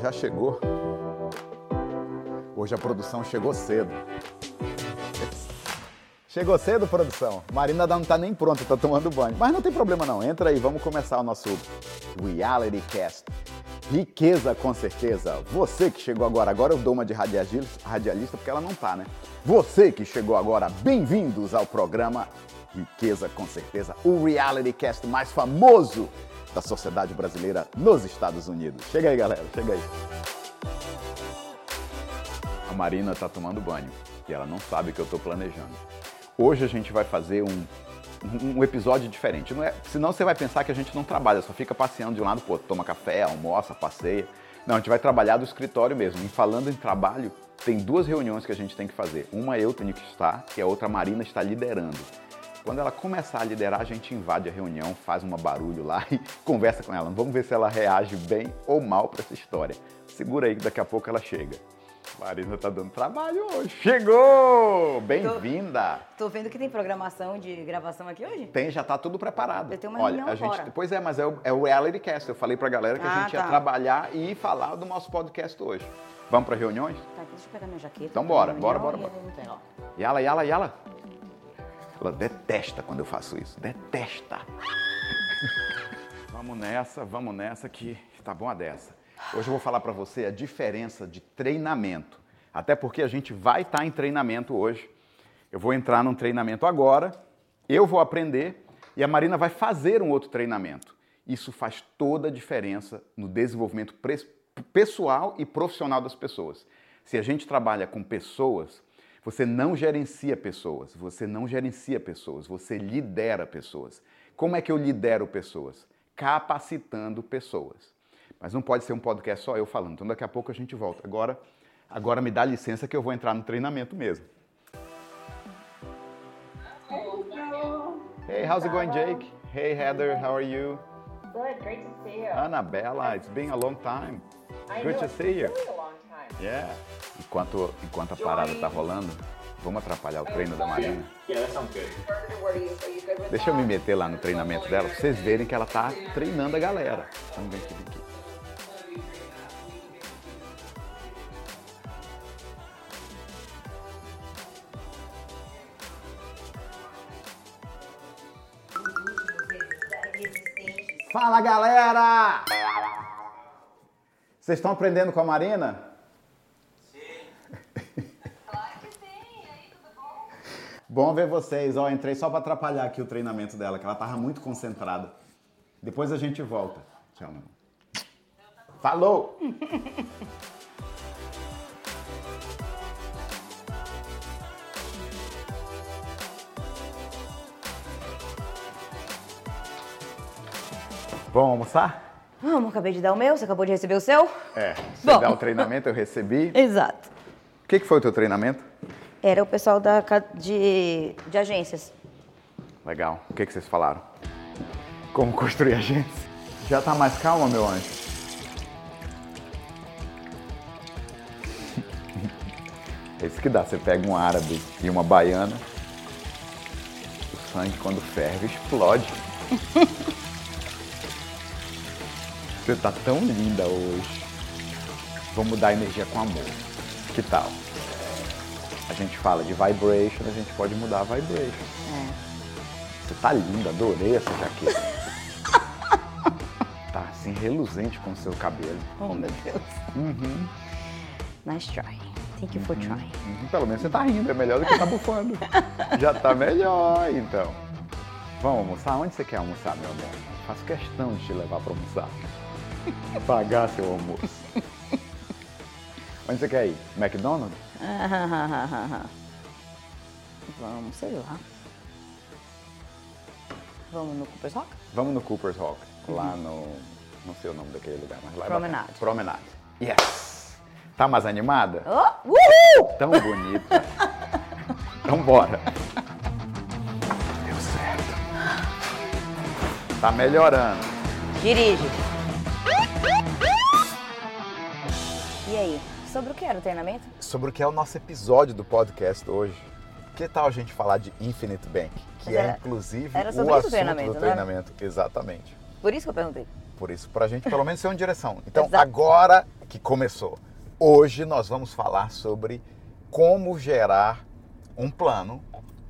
Já chegou. Hoje a produção chegou cedo. Chegou cedo, produção. Marina não tá nem pronta, tá tomando banho. Mas não tem problema não. Entra aí, vamos começar o nosso Reality Cast. Riqueza com certeza. Você que chegou agora, agora eu dou uma de radialista porque ela não tá, né? Você que chegou agora, bem-vindos ao programa Riqueza com certeza, o reality cast mais famoso da sociedade brasileira nos Estados Unidos. Chega aí, galera, chega aí. A Marina tá tomando banho e ela não sabe que eu tô planejando. Hoje a gente vai fazer um, um episódio diferente. Não é, senão você vai pensar que a gente não trabalha, só fica passeando de um lado pro outro, toma café, almoça, passeia. Não, a gente vai trabalhar do escritório mesmo. E falando em trabalho, tem duas reuniões que a gente tem que fazer. Uma eu tenho que estar e a outra a Marina está liderando. Quando ela começar a liderar, a gente invade a reunião, faz um barulho lá e conversa com ela. Vamos ver se ela reage bem ou mal para essa história. Segura aí que daqui a pouco ela chega. Marina tá dando trabalho hoje. Chegou! Bem-vinda! Tô, tô, vendo que tem programação de gravação aqui hoje? Tem, já tá tudo preparado. Eu tenho uma Olha, a gente, fora. Pois é, mas é o, é o Reality Cast. Eu falei pra galera que ah, a gente tá. ia trabalhar e falar do nosso podcast hoje. Vamos para reuniões? Tá, deixa eu pegar minha jaqueta. Então bora, bora, bora, bora. Yala, yala, yala. Ela detesta quando eu faço isso. Detesta. vamos nessa, vamos nessa que tá bom a dessa. Hoje eu vou falar para você a diferença de treinamento. Até porque a gente vai estar tá em treinamento hoje. Eu vou entrar num treinamento agora, eu vou aprender e a Marina vai fazer um outro treinamento. Isso faz toda a diferença no desenvolvimento pessoal e profissional das pessoas. Se a gente trabalha com pessoas, você não gerencia pessoas, você não gerencia pessoas, você lidera pessoas. Como é que eu lidero pessoas? Capacitando pessoas. Mas não pode ser um podcast só eu falando. Então daqui a pouco a gente volta. Agora, agora me dá licença que eu vou entrar no treinamento mesmo. Hey, how's it going, Jake? Hey, Heather, how are you? Good, great to see you. Annabella, it's been a long time. Good to see you. Yeah. Enquanto, enquanto a parada tá rolando, vamos atrapalhar o treino da Marina? Deixa eu me meter lá no treinamento dela, pra vocês verem que ela tá treinando a galera. Vamos ver aqui, aqui. Fala galera! Vocês estão aprendendo com a Marina? Bom ver vocês. Ó, entrei só para atrapalhar aqui o treinamento dela, que ela tava muito concentrada. Depois a gente volta. Tchau, meu. Falou! Vamos almoçar? Vamos, acabei de dar o meu, você acabou de receber o seu? É, você Bom. dá o treinamento, eu recebi. Exato. O que, que foi o teu treinamento? Era o pessoal da, de, de agências. Legal. O que, que vocês falaram? Como construir agência? Já tá mais calma, meu anjo? É isso que dá. Você pega um árabe e uma baiana, o sangue, quando ferve, explode. Você tá tão linda hoje. Vamos dar energia com amor. Que tal? A gente fala de vibration, a gente pode mudar a vibration. É. Você tá linda, adorei essa jaqueta. tá assim, reluzente com o seu cabelo. Oh, meu Deus. Uhum. Nice try. Thank you uhum. for trying. Uhum. Pelo menos você tá rindo, é melhor do que tá bufando. Já tá melhor, então. Vamos almoçar? Onde você quer almoçar, meu amor? Faço questão de te levar para almoçar. Pagar seu almoço. Onde você quer ir? McDonald's? Vamos, sei lá. Vamos no Cooper's Rock? Vamos no Cooper's Rock, uhum. lá no. Não sei o nome daquele lugar, mas lá Promenade. É Promenade. Yes! Tá mais animada? Oh, uhul! Tão bonita. então bora. Deu certo. Tá melhorando. Dirige. Sobre o que era o treinamento? Sobre o que é o nosso episódio do podcast hoje. Que tal a gente falar de Infinite Bank? Que é, inclusive, era sobre o assunto treinamento, do treinamento. Né? Exatamente. Por isso que eu perguntei. Por isso, pra gente pelo menos ser uma direção. Então, agora que começou. Hoje nós vamos falar sobre como gerar um plano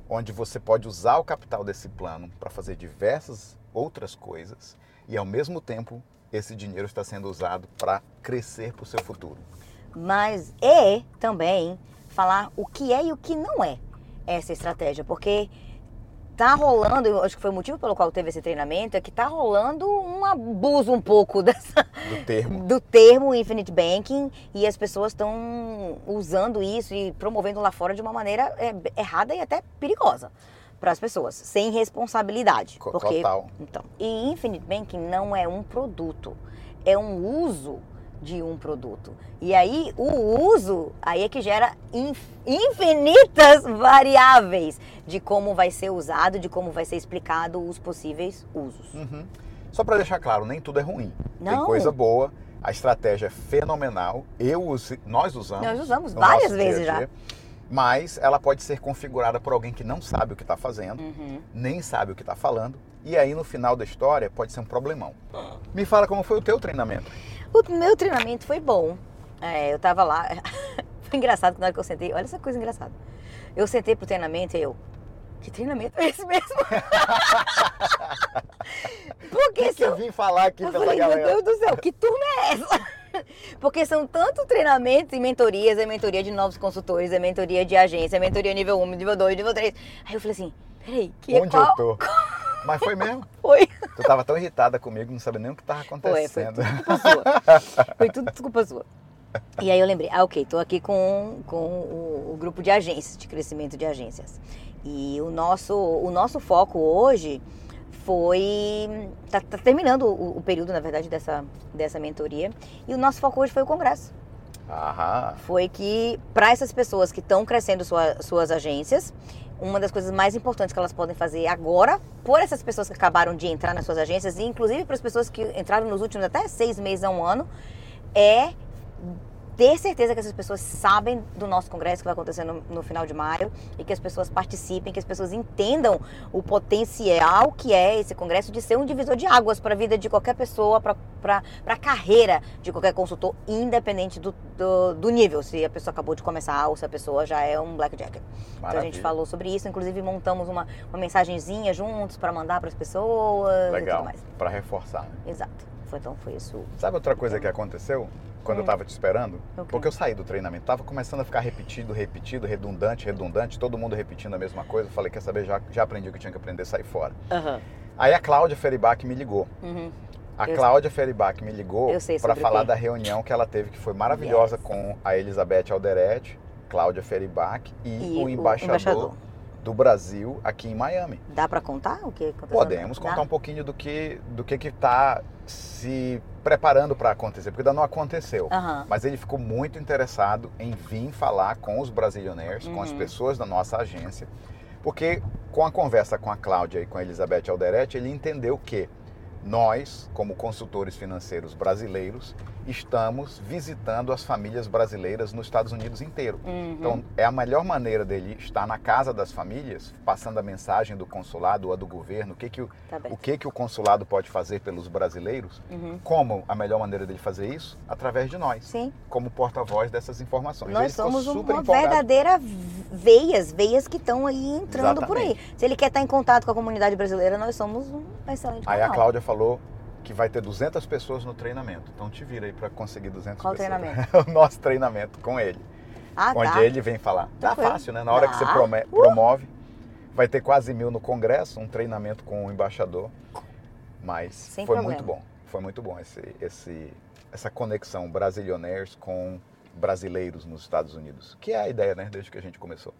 onde você pode usar o capital desse plano para fazer diversas outras coisas e ao mesmo tempo esse dinheiro está sendo usado para crescer para o seu futuro. Mas é também falar o que é e o que não é essa estratégia, porque tá rolando, eu acho que foi o motivo pelo qual teve esse treinamento, é que tá rolando um abuso um pouco dessa, Do termo. do termo Infinite Banking e as pessoas estão usando isso e promovendo lá fora de uma maneira é, errada e até perigosa para as pessoas, sem responsabilidade. Co- porque, total. Então, e Infinite Banking não é um produto, é um uso de um produto. E aí, o uso, aí é que gera inf- infinitas variáveis de como vai ser usado, de como vai ser explicado os possíveis usos. Uhum. Só para deixar claro, nem tudo é ruim. Tem Não. coisa boa, a estratégia é fenomenal. Eu usi- nós usamos. Nós usamos várias vezes dia dia, Mas ela pode ser configurada por alguém que não sabe o que está fazendo, Uhum. nem sabe o que está falando, e aí no final da história pode ser um problemão. Me fala como foi o teu treinamento. O meu treinamento foi bom. É, eu tava lá. foi engraçado que na hora que eu sentei. Olha essa coisa engraçada. Eu sentei pro treinamento e eu. Que treinamento é esse mesmo? Porque O que eu vim falar aqui Eu pela falei, meu galera? Deus do céu, que turma é essa? Porque são tantos treinamentos e mentorias, é mentoria de novos consultores, é mentoria de agência, é mentoria nível 1, nível 2, nível 3. Aí eu falei assim, peraí, que Onde qual eu tô? Mas foi mesmo. foi? Tu tava tão irritada comigo, não sabia nem o que tava Foi, foi acontecendo. tudo culpa sua. Foi tudo desculpa sua. E aí eu lembrei, ah, ok, tô aqui com, com o, o grupo de agências, de crescimento de agências. E o nosso, o nosso foco hoje foi. Tá, tá terminando o, o período, na verdade, dessa, dessa mentoria. E o nosso foco hoje foi o congresso. Aham. Foi que, para essas pessoas que estão crescendo sua- suas agências, uma das coisas mais importantes que elas podem fazer agora, por essas pessoas que acabaram de entrar nas suas agências, e inclusive para as pessoas que entraram nos últimos até seis meses a um ano, é ter certeza que essas pessoas sabem do nosso congresso que vai acontecer no, no final de maio e que as pessoas participem, que as pessoas entendam o potencial que é esse congresso de ser um divisor de águas para a vida de qualquer pessoa, para a carreira de qualquer consultor, independente do, do, do nível, se a pessoa acabou de começar ou se a pessoa já é um blackjack. Então a gente Maravilha. falou sobre isso, inclusive montamos uma, uma mensagenzinha juntos para mandar para as pessoas e tudo Legal. mais. Para reforçar. né? Exato. Foi, então foi isso. Sabe outra coisa que aconteceu quando eu tava te esperando? Hum. O quê? Porque eu saí do treinamento, tava começando a ficar repetido, repetido, redundante, redundante, todo mundo repetindo a mesma coisa. Eu falei, quer saber, já, já aprendi o que tinha que aprender, sair fora. Aham. Aí a Cláudia Feribach me ligou. Uhum. A Eu- Cláudia Feribach me ligou para o falar da reunião que ela teve, que foi maravilhosa Yes. com a Elizabeth Alderete, Cláudia Feribach e, E o o embaixador, embaixador. Do Brasil aqui em Miami. Dá para contar o que aconteceu? Podemos Dá? contar um pouquinho do que do que está se preparando para acontecer, porque ainda não aconteceu. Aham. Mas ele ficou muito interessado em vir falar com os brasileiros, com as Uhum. pessoas da nossa agência, porque com a conversa com a Cláudia e com a Elizabeth Alderete, ele entendeu que nós, como consultores financeiros brasileiros, estamos visitando as famílias brasileiras nos Estados Unidos inteiro. Uhum. Então, é a melhor maneira dele estar na casa das famílias, passando a mensagem do consulado ou a do governo, o que, que, o, Tá o que, que o consulado pode fazer pelos brasileiros. Uhum. Como a melhor maneira dele fazer isso? Através de nós, Sim, como porta-voz dessas informações. Nós somos um- uma empolgado. verdadeira veias, veias que estão aí entrando por aí. Exatamente. Se ele quer estar em contato com a comunidade brasileira, nós somos um excelente Aí a. Cláudia falou que vai ter 200 pessoas no treinamento. Então te vira aí para conseguir 200 Qual pessoas. treinamento? o nosso treinamento com ele. Ah, onde tá. ele vem falar. Dá Tranquilo. fácil, né? Na hora que você prome- Uh! promove, vai ter quase mil no congresso, um treinamento com o embaixador. Mas Sem foi problema. muito bom. Foi muito bom esse, esse, essa conexão brasilioneiros com brasileiros nos Estados Unidos. Que é a ideia, né? Desde que a gente começou.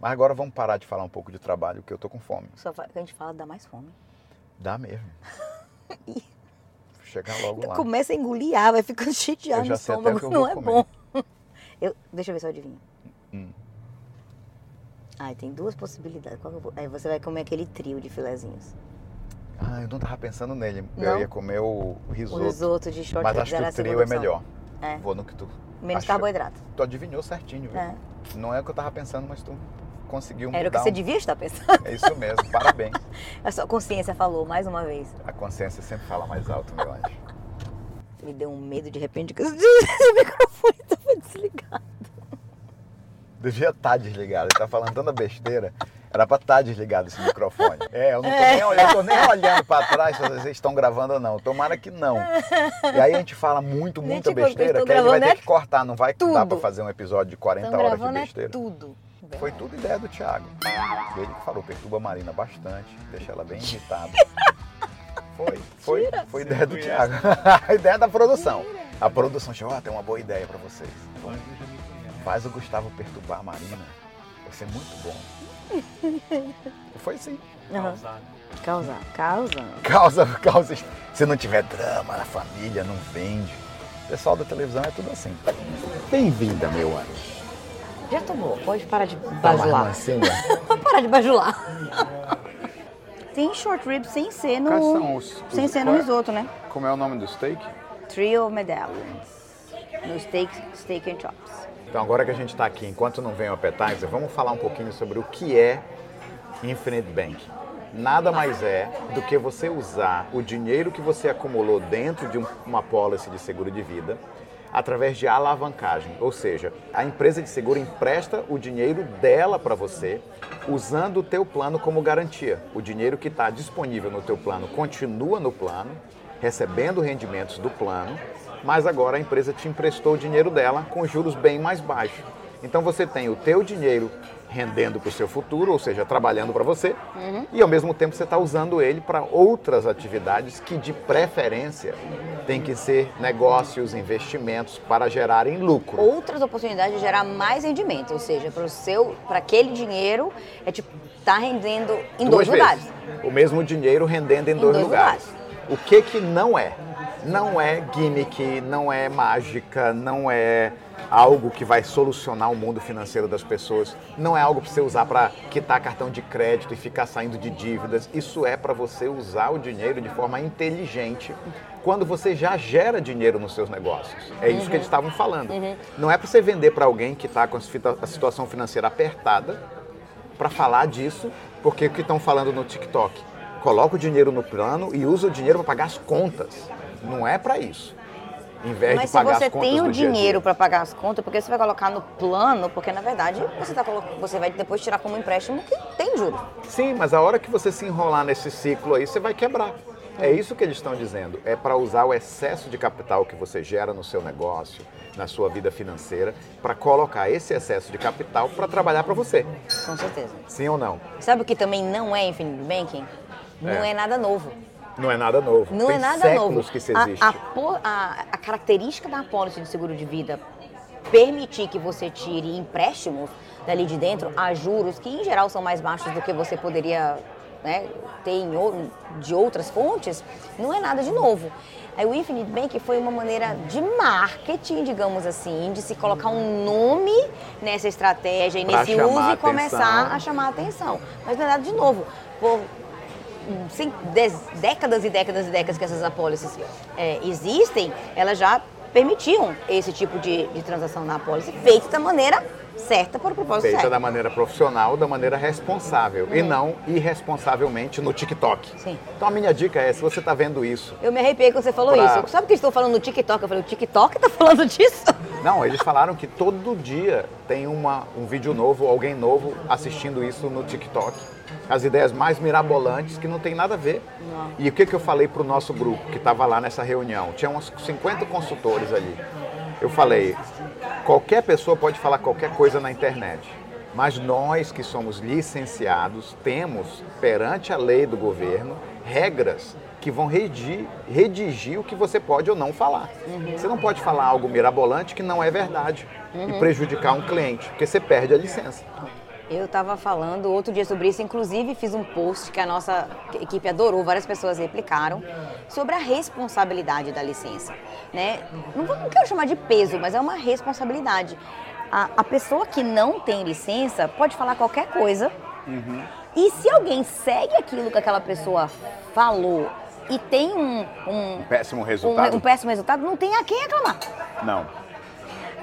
Mas agora vamos parar de falar um pouco de trabalho, que eu tô com fome. Só que a gente fala dá mais fome. Dá mesmo. Chegar logo lá. Começa a engolir ar, vai ficando chateado no estômago. Não é comer. bom. Eu, deixa eu ver se eu adivinho. Hum. Ai, tem duas possibilidades. Aí você vai comer aquele trio de filezinhos. Ah, eu não tava pensando nele. Não? Eu ia comer o O risoto. risoto de short mas acho que o trio é melhor. É. Vou no que tu. Menos achou. carboidrato. Tu adivinhou certinho, viu? É. Não é o que eu tava pensando, mas tu conseguiu Era o que mudar você um- devia estar pensando. É isso mesmo, parabéns. A sua consciência falou mais uma vez. A consciência sempre fala mais alto, meu anjo. Me deu um medo de repente que esse microfone estava desligado. Devia estar desligado. Ele tá falando tanta besteira. Era pra estar desligado esse microfone. É, eu não tô, nem, olhando, eu tô nem olhando pra trás se vocês estão gravando ou não. Tomara que não. E aí a gente fala muito, muita Gente, besteira, que aí ele vai ter é que cortar. Não vai dar tudo. pra fazer um episódio de 40 Estão horas de é besteira. Tudo. Foi tudo ideia do Thiago. Ele que falou, perturba a Marina bastante, deixa ela bem irritada. Foi, foi, Tira. foi ideia do Thiago. a ideia da produção. A produção chegou, ó, tem uma boa ideia pra vocês. Faz o Gustavo perturbar a Marina. Vai ser muito bom. Foi sim. Aham. Causa, causa. Causa, causa. Se não tiver drama na família, não vende. O pessoal da televisão é tudo assim. Bem-vinda, meu anjo. Já tomou, pode parar de Tá bajular. Pode parar de bajular. Tem short ribs sem ser Quais são no, os- sem os- ser no é? risoto, né? Como é o nome do steak? Trio medallions. No steak, steak and chops. Então, agora que a gente está aqui, enquanto não vem o appetizer, vamos falar um pouquinho sobre o que é Infinite Bank. Nada mais é do que você usar o dinheiro que você acumulou dentro de um- uma policy de seguro de vida através de alavancagem, ou seja, a empresa de seguro empresta o dinheiro dela para você, usando o teu plano como garantia. O dinheiro que está disponível no teu plano continua no plano, recebendo rendimentos do plano, mas agora a empresa te emprestou o dinheiro dela com juros bem mais baixos. Então você tem o teu dinheiro rendendo para o seu futuro, ou seja, trabalhando para você, e ao mesmo tempo você está usando ele para outras atividades que de preferência tem que ser negócios, investimentos para gerarem lucro. Outras oportunidades de gerar mais rendimento, ou seja, para o seu, para aquele dinheiro é tipo tá rendendo em Duas dois lugares. vezes. O mesmo dinheiro rendendo em, dois, dois lugares. O que que não é? Não é gimmick, não é mágica, não é algo que vai solucionar o mundo financeiro das pessoas, não é algo para você usar para quitar cartão de crédito e ficar saindo de dívidas. Isso é para você usar o dinheiro de forma inteligente quando você já gera dinheiro nos seus negócios. É isso que eles estavam falando. Não é para você vender para alguém que está com a situação financeira apertada para falar disso, porque o que estão falando no TikTok? Coloca o dinheiro no plano e usa o dinheiro para pagar as contas. Não é para isso. Em vez Mas de se pagar você as contas tem o dinheiro para pagar as contas, por que você vai colocar no plano? Porque na verdade você, tá, você vai depois tirar como empréstimo que tem juros. Sim, mas a hora que você se enrolar nesse ciclo aí, você vai quebrar. É isso que eles estão dizendo. É para usar o excesso de capital que você gera no seu negócio, na sua vida financeira, para colocar esse excesso de capital para trabalhar para você. Com certeza. Sim ou não? Sabe o que também não é Infinite Banking? Não É. é nada novo. Não é nada novo. Não Tem é nada novo. que isso existe. A, a- a característica da apólice de seguro de vida permitir que você tire empréstimos dali de dentro a juros que em geral são mais baixos do que você poderia né, ter de outras fontes, não é nada de novo. Aí o Infinite Bank foi uma maneira de marketing, digamos assim, de se colocar um nome nessa estratégia e Pra nesse uso e começar a chamar a atenção. Mas não é nada de novo. Por décadas e décadas e décadas que essas apólices é, existem, elas já permitiam esse tipo de, de transação na apólice, feita da maneira certa para o propósito Feita certo. da maneira profissional, da maneira responsável e não irresponsavelmente no TikTok. Sim. Então a minha dica é, se você está vendo isso, Eu me arrepiei quando você falou Pra- isso. Sabe o que eu estou falando no TikTok? Eu falei, o TikTok tá falando disso? não, eles falaram que todo dia tem uma, um vídeo novo, alguém novo assistindo isso no TikTok. As ideias mais mirabolantes que não tem nada a ver. E o que, que eu falei para o nosso grupo que estava lá nessa reunião? Tinha uns 50 consultores ali. Eu falei, qualquer pessoa pode falar qualquer coisa na internet. Mas nós que somos licenciados temos, perante a lei do governo, regras que vão redigir, redigir o que você pode ou não falar. Você não pode falar algo mirabolante que não é verdade e prejudicar um cliente, porque você perde a licença. Eu estava falando outro dia sobre isso, inclusive fiz um post que a nossa equipe adorou, várias pessoas replicaram, sobre a responsabilidade da licença. Né? Não, vou- não quero chamar de peso, mas é uma responsabilidade. A, a pessoa que não tem licença pode falar qualquer coisa, e se alguém segue aquilo que aquela pessoa falou e tem um, um, Péssimo um, resultado? um péssimo resultado, não tem a quem reclamar. Não.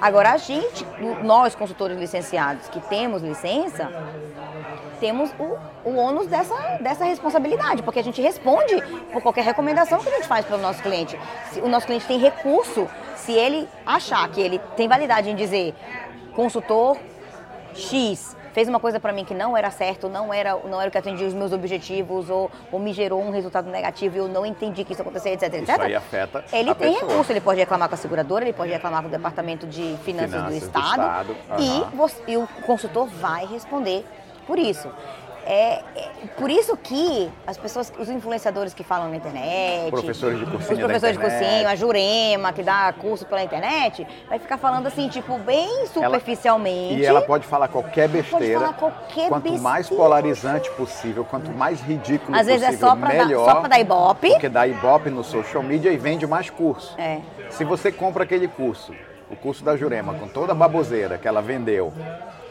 Agora, a gente, nós consultores licenciados que temos licença, temos o, o ônus dessa, dessa responsabilidade, porque a gente responde por qualquer recomendação que a gente faz para o nosso cliente. Se o nosso cliente tem recurso, se ele achar que ele tem validade em dizer consultor X fez uma coisa para mim que não era certo, não era, não era o que atendia os meus objetivos, ou, ou me gerou um resultado negativo e eu não entendi que isso acontecia, etc, etc. Isso aí afeta Ele tem pessoa. recurso, ele pode reclamar com a seguradora, ele pode reclamar com o departamento de finanças, Finanças do do Estado, Estado, e, você- e o consultor vai responder por isso. É, é por isso que as pessoas, os influenciadores que falam na internet, Professores de cursinho os professores de cursinho, a Jurema, que dá curso pela internet, vai ficar falando assim, tipo, bem superficialmente. E ela pode falar qualquer besteira. falar qualquer quanto mais besteira. polarizante possível, quanto mais ridículo Às vezes é possível, só pra dar- melhor. só pra dar ibope. Porque dá ibope no social media e vende mais curso. É. Se você compra aquele curso, o curso da Jurema, com toda a baboseira que ela vendeu,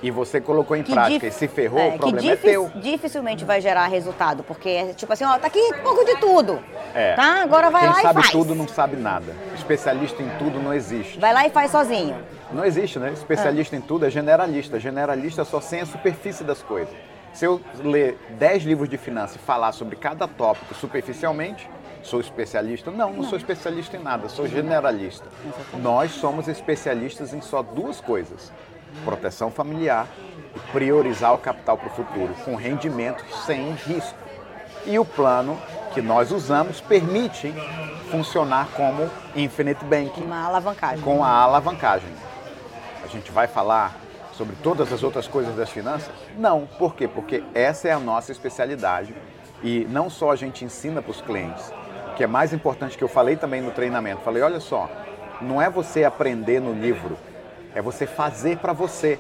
e você colocou em que prática e se ferrou, é, o que problema é teu. dificilmente vai gerar resultado, porque é tipo assim, ó, tá aqui um pouco de tudo. É. Tá? Agora vai Quem lá sabe e faz. tudo não sabe nada. Especialista em tudo não existe. Vai lá e faz sozinho. Não existe, né? Especialista em tudo é generalista. Generalista só sem a superfície das coisas. Se eu ler 10 livros de finanças e falar sobre cada tópico superficialmente, sou especialista? Não, não, sou especialista em nada, sou generalista. Nós somos especialistas em só duas coisas: proteção familiar e priorizar o capital para o futuro, com rendimento sem risco. E o plano que nós usamos permite funcionar como Infinite Banking Uma alavancagem. com a alavancagem. A gente vai falar sobre todas as outras coisas das finanças? Não. Por quê? Porque essa é a nossa especialidade e não só a gente ensina para os clientes, o que é mais importante que eu falei também no treinamento. Falei, olha só, não é você aprender no livro, é você fazer para você.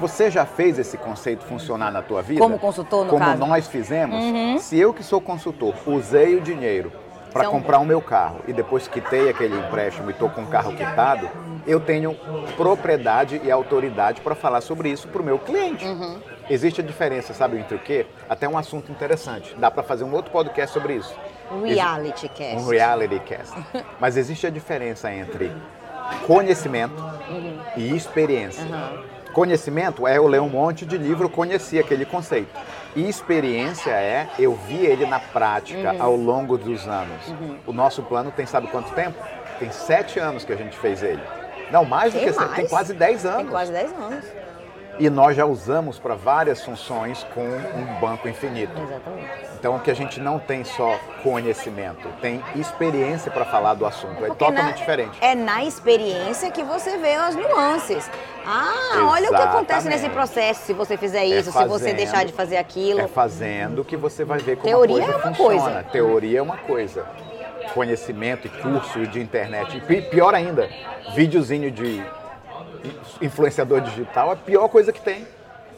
Você já fez esse conceito funcionar na tua vida? Como consultor, no Como caso? nós fizemos? Se eu que sou consultor usei o dinheiro para um- comprar o meu carro e depois quitei aquele empréstimo e estou com o carro quitado, eu tenho propriedade e autoridade para falar sobre isso para o meu cliente. Uhum. Existe a diferença, sabe entre o quê? Até um assunto interessante. Dá para fazer um outro podcast sobre isso. Reality cast. Um reality cast. Mas existe a diferença entre conhecimento e experiência. Conhecimento é eu ler um monte de livro, conheci aquele conceito. E experiência é eu vi ele na prática ao longo dos anos. O nosso plano tem sabe quanto tempo? Tem sete anos que a gente fez ele. Não, mais do Tem que sete, tem mais. quase dez anos. Tem quase 10 anos. E nós já usamos para várias funções com um banco infinito. Exatamente. Então, que a gente não tem só conhecimento, tem experiência para falar do assunto. É totalmente na- diferente. É na experiência que você vê as nuances. Ah, olha o que acontece nesse Exatamente. processo se você fizer É isso, se você fazendo- deixar de fazer aquilo. É fazendo que você vai ver como Teoria a coisa é uma funciona. coisa. Teoria é uma coisa. Conhecimento e curso de internet. E pi- pior ainda, videozinho de influenciador digital é a pior coisa que tem.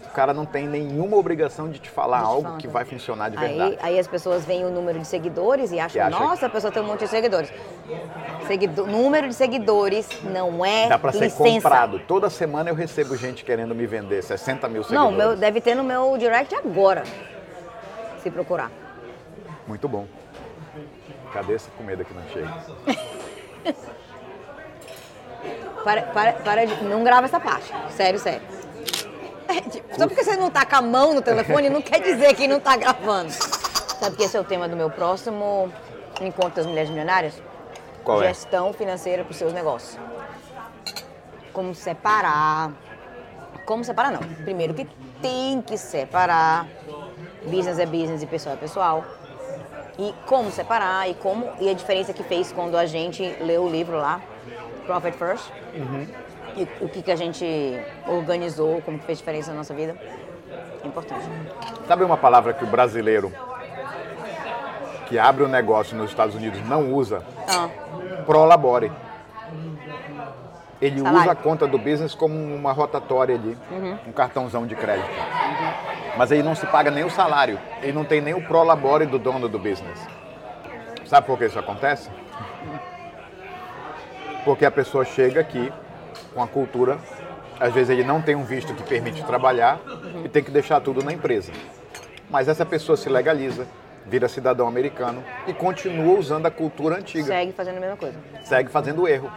O cara não tem nenhuma obrigação de te falar De algo que vai funcionar de verdade. Aí, aí as pessoas veem o número de seguidores e acham, acha nossa, a pessoa tem um monte de seguidores. Seguido- número de seguidores não é Dá ser licença. comprado. Toda semana eu recebo gente querendo me vender 60 mil Não, seguidores. meu, deve ter no meu direct agora, se procurar. Muito bom. Cadê essa comida que não chega? Para, para, para de, não grava essa parte, sério, sério. É, tipo, só porque você não tá com a mão no telefone não quer dizer que não tá gravando. Sabe que esse é o tema do meu próximo encontro das mulheres milionárias? Qual é? Gestão financeira para os seus negócios. Como separar. Como separar não. Primeiro que tem que separar. Business é business e pessoal é pessoal. E como separar e como e a diferença que fez quando a gente leu o livro lá, Profit First. E o que, que a gente organizou, como que fez diferença na nossa vida. É importante. Sabe uma palavra que o brasileiro que abre um negócio nos Estados Unidos não usa? Ah, Prolabore. Ele Salário. usa a conta do business como uma rotatória ali, um cartãozão de crédito. Mas aí não se paga nem o salário. Ele não tem nem o prolabore do dono do business. Sabe por que isso acontece? Porque a pessoa chega aqui com a cultura, às vezes ele não tem um visto que permite trabalhar e tem que deixar tudo na empresa. Mas essa pessoa se legaliza, vira cidadão americano e continua usando a cultura antiga segue fazendo a mesma coisa. segue fazendo erro.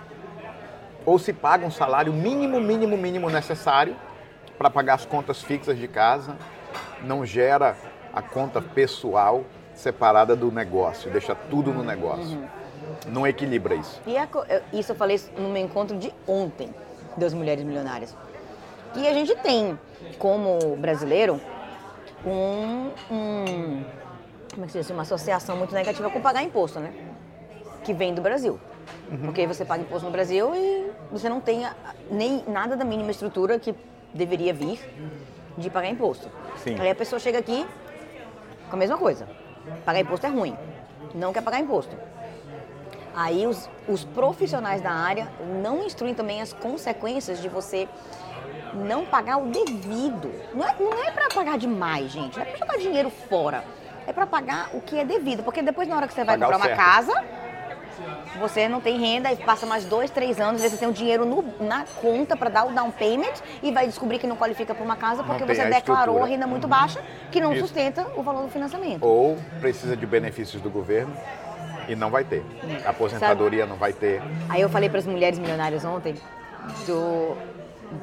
Ou se paga um salário mínimo, mínimo, mínimo necessário para pagar as contas fixas de casa, não gera a conta pessoal separada do negócio, deixa tudo no negócio. Não equilibra isso. E a isso eu falei no meu encontro de ontem das mulheres milionárias. E a gente tem, como brasileiro, um, um- como é que se diz, uma associação muito negativa com pagar imposto, né? Que vem do Brasil. Porque você paga imposto no Brasil e você não tem nem nada da mínima estrutura que deveria vir de pagar imposto. Sim. Aí a pessoa chega aqui com a mesma coisa. Pagar imposto é ruim. Não quer pagar imposto. Aí os, os profissionais da área não instruem também as consequências de você não pagar o devido. Não é, não é para pagar demais, gente. Não é para jogar dinheiro fora. É para pagar o que é devido. Porque depois, na hora que você vai Pagar comprar uma certo. casa, você não tem renda e passa mais dois, três anos, você tem o dinheiro no- na conta para dar o down payment e vai descobrir que não qualifica para uma casa porque você a declarou a renda muito baixa que não Isso. sustenta o valor do financiamento. Ou precisa de benefícios do governo e não vai ter. A aposentadoria não vai ter. Aí eu falei para as mulheres milionárias ontem do,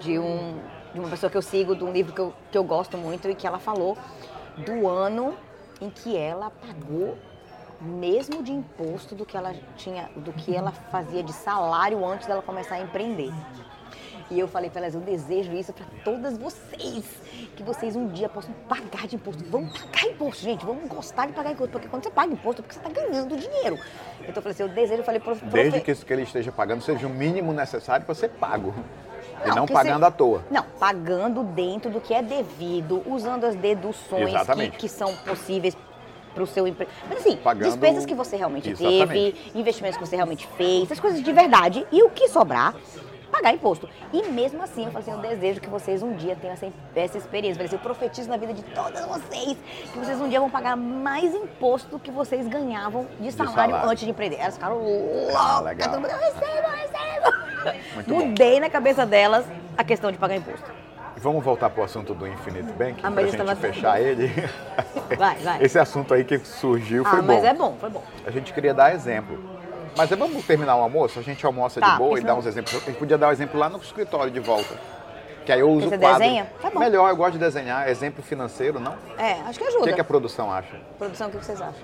de, um, de uma pessoa que eu sigo, de um livro que eu, que eu gosto muito e que ela falou do ano em que ela pagou mesmo de imposto do que ela tinha, do que ela fazia de salário antes dela começar a empreender. E eu falei para elas, eu desejo isso para todas vocês, que vocês um dia possam pagar de imposto. Vamos pagar imposto, gente, vamos gostar de pagar imposto, porque quando você paga imposto é porque você está ganhando dinheiro. Então eu falei assim, eu desejo, eu falei pro, Desde que isso que ele esteja pagando seja o mínimo necessário para ser pago. e não pagando se- à toa. Não, pagando dentro do que é devido, usando as deduções que, que são possíveis para o seu emprego. Mas assim, Pagando- despesas que você realmente Exatamente. teve, investimentos que você realmente fez, as coisas de verdade. E o que sobrar, pagar imposto. E mesmo assim, eu falei assim, eu desejo que vocês um dia tenham essa, essa experiência. Eu assim, eu profetizo na vida de todas vocês que vocês um dia vão pagar mais imposto do que vocês ganhavam de salário, salário. antes de empreender. Elas ficaram Ah, loucas, legal. todo mundo, eu recebo, eu recebo. Muito bom. Mudei na cabeça delas a questão de pagar imposto. Vamos voltar para o assunto do Infinite Bank, Ah, mas para a gente fechar ele. Vai, vai. Esse assunto aí que surgiu ah, foi mas bom. é bom, foi bom. A gente queria dar exemplo. Mas é, vamos terminar o almoço? A gente almoça Tá, de boa e dá uns exemplos. A gente podia dar o exemplo lá no escritório de volta. Que aí eu uso Você o quadro. desenha? Tá bom. Melhor, eu gosto de desenhar. Exemplo financeiro, não? É, acho que O ajuda. que, que a produção acha? Produção, o que vocês acham?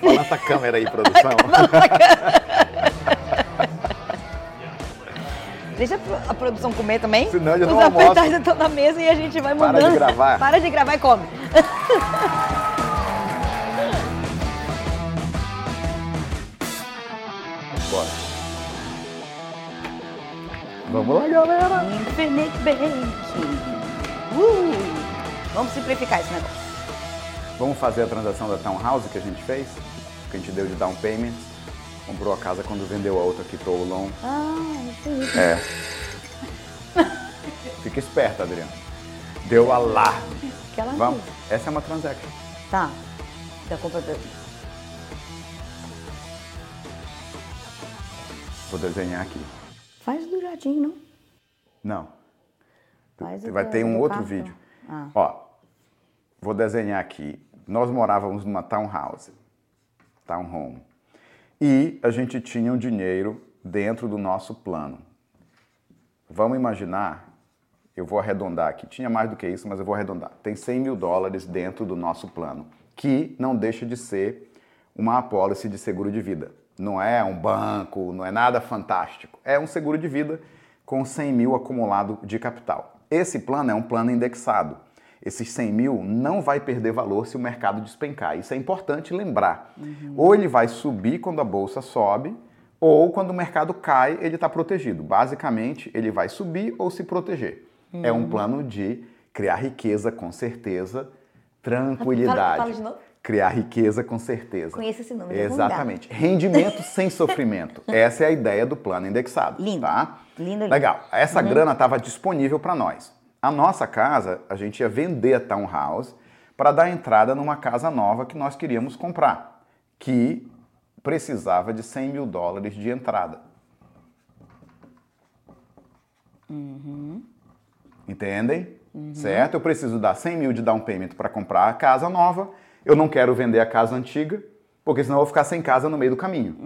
Balança a câmera aí, produção. Deixa a pro- a produção comer também. Senão eu Os não apertados estão na mesa e a gente vai Para mudando. de gravar. Para de gravar e come. Bora. Vamos lá, galera. Infinite Banking. Uh! Vamos simplificar esse negócio. Vamos fazer a transação da Townhouse que a gente fez? Que a gente deu de down payment. Comprou a casa quando vendeu a outra, quitou o loan. Ah, isso É. Fica esperto, Adriano. Deu alarme. que ela Vamos. Essa é uma transaction. Tá. Da compra do... Vou desenhar aqui. Faz douradinho, não? Não. Faz Vai ter um outro cartão. vídeo. Ah. Ó, vou desenhar aqui. Nós morávamos numa townhouse, townhome. E a gente tinha um dinheiro dentro do nosso plano. Vamos imaginar, eu vou arredondar aqui, tinha mais do que isso, mas eu vou arredondar. Tem 100 mil dólares dentro do nosso plano, que não deixa de ser uma apólice de seguro de vida. Não é um banco, não é nada fantástico. É um seguro de vida com 100 mil acumulado de capital. Esse plano é um plano indexado. Esses 100 mil não vai perder valor se o mercado despencar. Isso é importante lembrar. Ou ele vai subir quando a bolsa sobe, ou quando o mercado cai, ele está protegido. Basicamente, ele vai subir ou se proteger. É um plano de criar riqueza com certeza, tranquilidade. Fala- de novo. Criar riqueza com certeza. Conheço esse nome. Exatamente. Rendimento sem sofrimento. Essa é a ideia do plano indexado. Lindo. Tá? Lindo, lindo. Legal. Essa grana estava disponível para nós. A nossa casa, a gente ia vender a townhouse para dar entrada numa casa nova que nós queríamos comprar, que precisava de 100 mil dólares de entrada. Entendem? Certo? Eu preciso dar 100 mil de down payment para comprar a casa nova. Eu não quero vender a casa antiga, porque senão eu vou ficar sem casa no meio do caminho.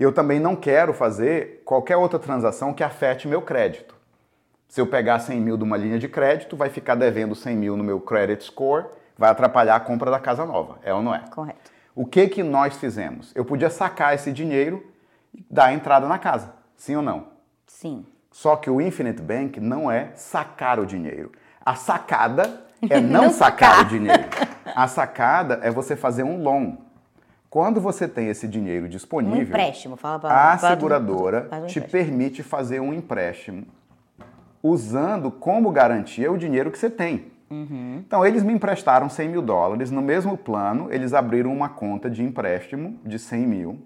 Eu também não quero fazer qualquer outra transação que afete meu crédito. Se eu pegar 100 mil de uma linha de crédito, vai ficar devendo 100 mil no meu credit score, vai atrapalhar a compra da casa nova. É ou não é? Correto. O que que nós fizemos? Eu podia sacar esse dinheiro e dar entrada na casa. Sim ou não? Sim. Só que o Infinite Bank não é sacar o dinheiro. A sacada é não, Não sacar sacar. o dinheiro. A sacada é você fazer um loan. Quando você tem esse dinheiro Um disponível, empréstimo, fala pra a fala do- seguradora um te permite fazer um empréstimo usando como garantia o dinheiro que você tem. Uhum. Então, eles me emprestaram 100 mil dólares. No mesmo plano, eles abriram uma conta de empréstimo de 100 mil.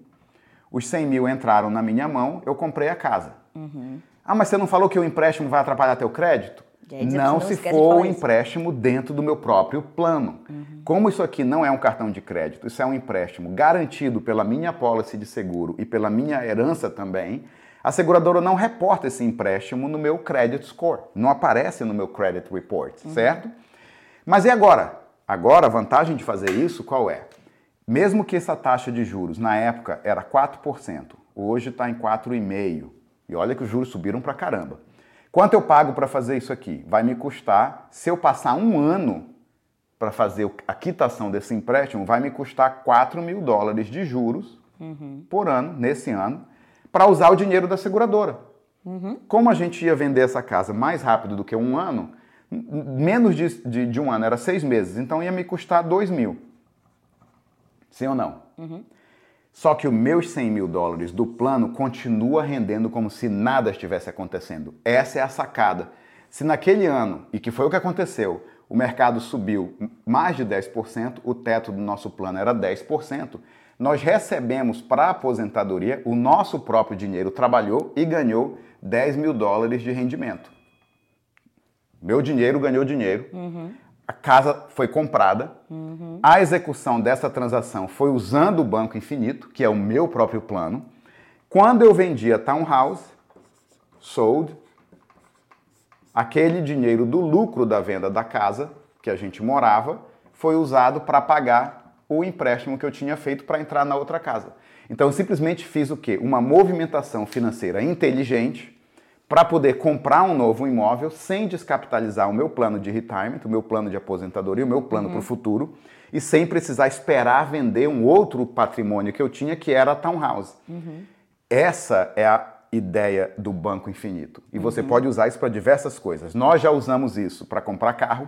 Os 100 mil entraram na minha mão, eu comprei a casa. Uhum. Ah, mas você não falou que o empréstimo vai atrapalhar teu crédito? Aí, Não não se for o isso. empréstimo dentro do meu próprio plano. Uhum. Como isso aqui não é um cartão de crédito, isso é um empréstimo garantido pela minha policy de seguro e pela minha herança também, a seguradora não reporta esse empréstimo no meu credit score. Não aparece no meu credit report, Uhum. certo? Mas e agora? Agora a vantagem de fazer isso qual é? Mesmo que essa taxa de juros na época era 4%, hoje está em 4,5%. E olha que os juros subiram pra caramba. Quanto eu pago para fazer isso aqui? Vai me custar, se eu passar um ano para fazer a quitação desse empréstimo, vai me custar 4 mil dólares de juros por ano, nesse ano, para usar o dinheiro da seguradora. Como a gente ia vender essa casa mais rápido do que um ano, menos de, de- de um ano, era seis meses, então ia me custar 2 mil. Sim ou não? Só que os meus 100 mil dólares do plano continua rendendo como se nada estivesse acontecendo. Essa é a sacada. Se naquele ano, e que foi o que aconteceu, o mercado subiu mais de 10%, o teto do nosso plano era 10%, nós recebemos para a aposentadoria, o nosso próprio dinheiro trabalhou e ganhou 10 mil dólares de rendimento. Meu dinheiro ganhou dinheiro. A casa foi comprada. A execução dessa transação foi usando o Banco Infinito, que é o meu próprio plano. Quando eu vendi a Townhouse, sold, aquele dinheiro do lucro da venda da casa que a gente morava foi usado para pagar o empréstimo que eu tinha feito para entrar na outra casa. Então eu simplesmente fiz o quê? Uma movimentação financeira inteligente para poder comprar um novo imóvel sem descapitalizar o meu plano de retirement, o meu plano de aposentadoria, o meu plano para o futuro e sem precisar esperar vender um outro patrimônio que eu tinha, que era a townhouse. Essa é a ideia do Banco Infinito. E você pode usar isso para diversas coisas. Nós já usamos isso para comprar carro,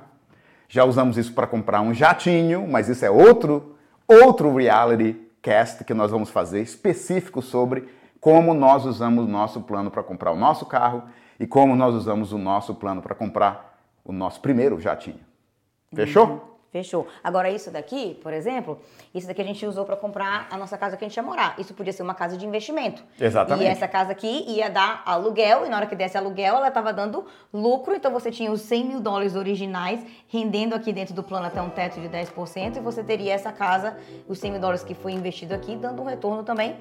já usamos isso para comprar um jatinho, mas isso é outro, outro reality cast que nós vamos fazer específico sobre como nós usamos o nosso plano para comprar o nosso carro e como nós usamos o nosso plano para comprar o nosso primeiro jatinho. Fechou? Fechou. Agora, isso daqui, por exemplo, isso daqui a gente usou para comprar a nossa casa que a gente ia morar. Isso podia ser uma casa de investimento. Exatamente. E essa casa aqui ia dar aluguel, e na hora que desse aluguel, ela estava dando lucro. Então, você tinha os 100 mil dólares originais rendendo aqui dentro do plano até um teto de 10%. E você teria essa casa, os 100 mil dólares que foi investido aqui, dando um retorno também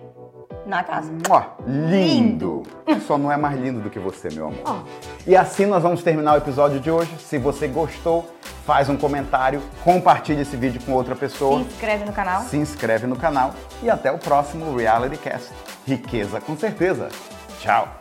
na casa. Mua, lindo! Só não é mais lindo do que você, meu amor. Ó. E assim nós vamos terminar o episódio de hoje. Se você gostou, faz um comentário, compartilhe esse vídeo com outra Se pessoa, inscreve no canal. se inscreve no canal e até o próximo Reality Cast. Riqueza com certeza. Tchau!